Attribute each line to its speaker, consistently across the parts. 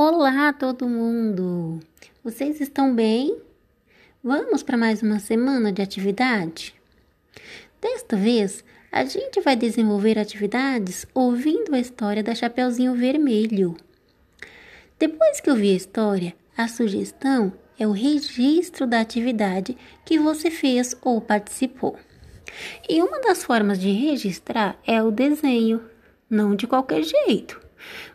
Speaker 1: Olá, todo mundo! Vocês estão bem? Vamos para mais uma semana de atividade? Desta vez, a gente vai desenvolver atividades ouvindo a história da Chapeuzinho Vermelho. Depois que ouvir a história, a sugestão é o registro da atividade que você fez ou participou. E uma das formas de registrar é o desenho, não de qualquer jeito.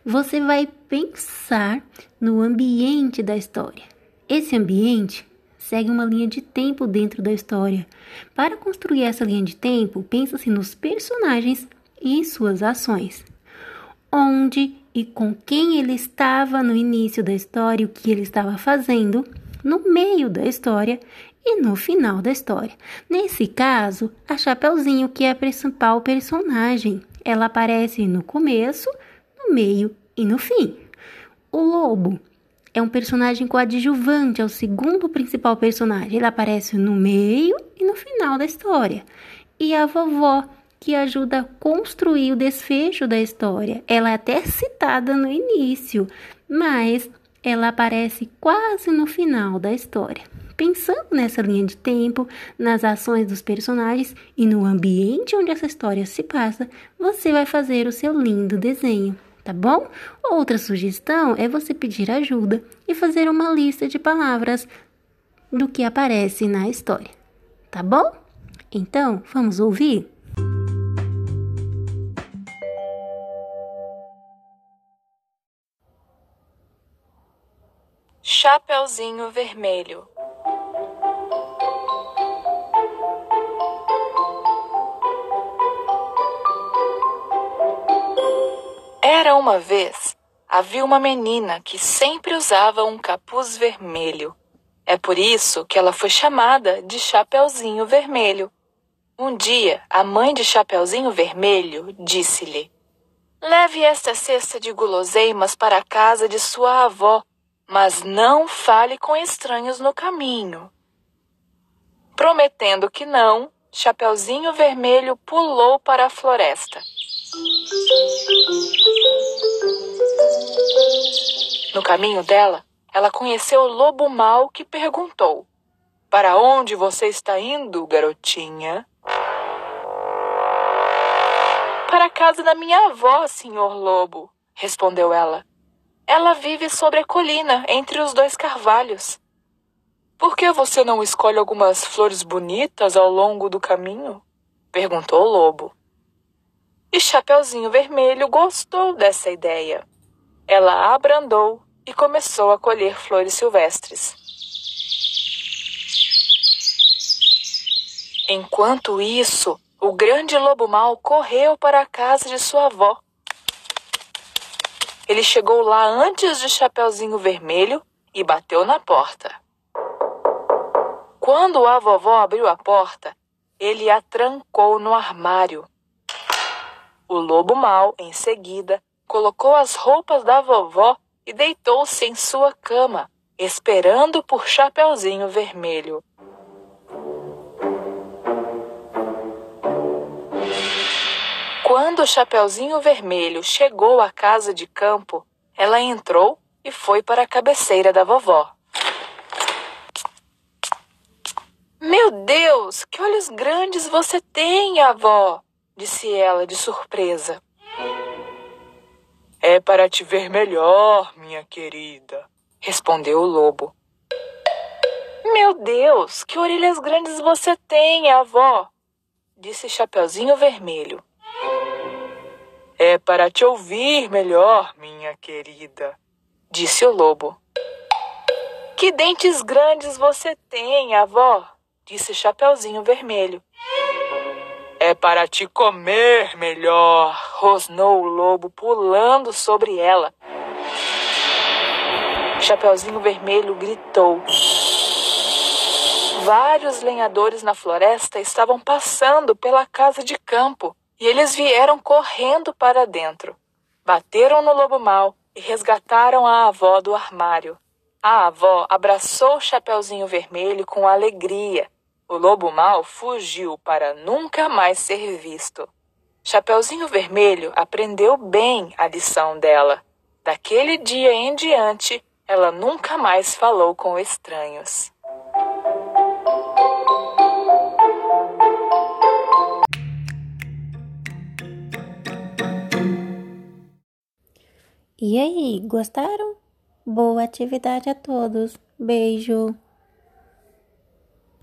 Speaker 1: Você vai pensar no ambiente da história. Esse ambiente segue uma linha de tempo dentro da história. Para construir essa linha de tempo, pensa-se nos personagens e suas ações. Onde e com quem ele estava no início da história, o que ele estava fazendo no meio da história e no final da história. Nesse caso, a Chapeuzinho, que é a principal personagem, ela aparece no começo, no meio e no fim. O lobo é um personagem coadjuvante, é o segundo principal personagem. Ele aparece no meio e no final da história. E a vovó, que ajuda a construir o desfecho da história. Ela é até citada no início, mas ela aparece quase no final da história. Pensando nessa linha de tempo, nas ações dos personagens e no ambiente onde essa história se passa, você vai fazer o seu lindo desenho, tá bom? Outra sugestão é você pedir ajuda e fazer uma lista de palavras do que aparece na história, tá bom? Então, vamos ouvir?
Speaker 2: Chapeuzinho Vermelho Era uma vez, havia uma menina que sempre usava um capuz vermelho. É por isso que ela foi chamada de Chapeuzinho Vermelho. Um dia, a mãe de Chapeuzinho Vermelho disse-lhe: Leve esta cesta de guloseimas para a casa de sua avó mas não fale com estranhos no caminho. Prometendo que não, Chapeuzinho Vermelho pulou para a floresta. No caminho dela, ela conheceu o lobo mau que perguntou: Para onde você está indo, garotinha? Para a casa da minha avó, senhor lobo, respondeu ela. Ela vive sobre a colina, entre os dois carvalhos. Por que você não escolhe algumas flores bonitas ao longo do caminho? perguntou o lobo. E Chapeuzinho Vermelho gostou dessa ideia. Ela abrandou e começou a colher flores silvestres. Enquanto isso, o grande lobo mau correu para a casa de sua avó ele chegou lá antes de Chapeuzinho Vermelho e bateu na porta. Quando a vovó abriu a porta, ele a trancou no armário. O lobo mau, em seguida, colocou as roupas da vovó e deitou-se em sua cama, esperando por Chapeuzinho Vermelho. Quando o Chapeuzinho Vermelho chegou à casa de campo, ela entrou e foi para a cabeceira da vovó. Meu Deus, que olhos grandes você tem, avó! Disse ela de surpresa. É para te ver melhor, minha querida, respondeu o lobo. Meu Deus, que orelhas grandes você tem, avó! disse Chapeuzinho Vermelho. É para te ouvir melhor, minha querida, disse o lobo. Que dentes grandes você tem, avó, disse Chapeuzinho Vermelho. É para te comer melhor, rosnou o lobo, pulando sobre ela. Chapeuzinho Vermelho gritou. Vários lenhadores na floresta estavam passando pela casa de campo. E eles vieram correndo para dentro. Bateram no lobo mau e resgataram a avó do armário. A avó abraçou o Chapeuzinho Vermelho com alegria. O lobo mau fugiu para nunca mais ser visto. Chapeuzinho Vermelho aprendeu bem a lição dela. Daquele dia em diante, ela nunca mais falou com estranhos.
Speaker 1: E aí, gostaram? Boa atividade a todos. Beijo!